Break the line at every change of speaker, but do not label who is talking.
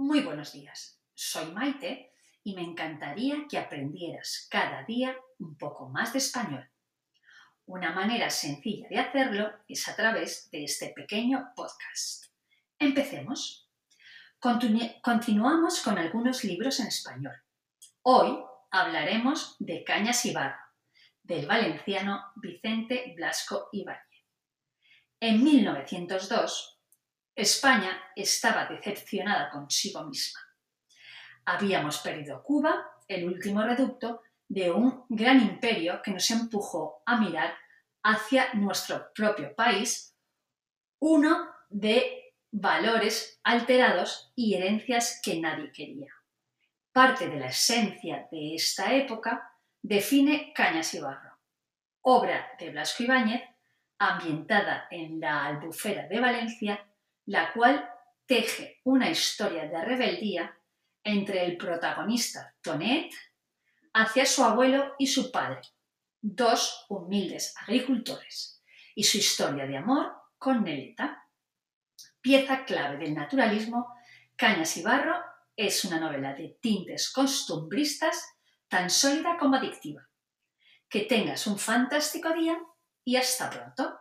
Muy buenos días. Soy Maite y me encantaría que aprendieras cada día un poco más de español. Una manera sencilla de hacerlo es a través de este pequeño podcast. Empecemos. continuamos con algunos libros en español. Hoy hablaremos de Cañas y Barro, del valenciano Vicente Blasco Ibáñez. En 1902, España estaba decepcionada consigo misma. Habíamos perdido Cuba, el último reducto de un gran imperio que nos empujó a mirar hacia nuestro propio país, uno de valores alterados y herencias que nadie quería. Parte de la esencia de esta época define Cañas y Barro, obra de Blasco Ibáñez, ambientada en la Albufera de Valencia la cual teje una historia de rebeldía entre el protagonista Tonet hacia su abuelo y su padre, dos humildes agricultores, y su historia de amor con Neleta. Pieza clave del naturalismo, Cañas y Barro es una novela de tintes costumbristas tan sólida como adictiva. Que tengas un fantástico día y hasta pronto.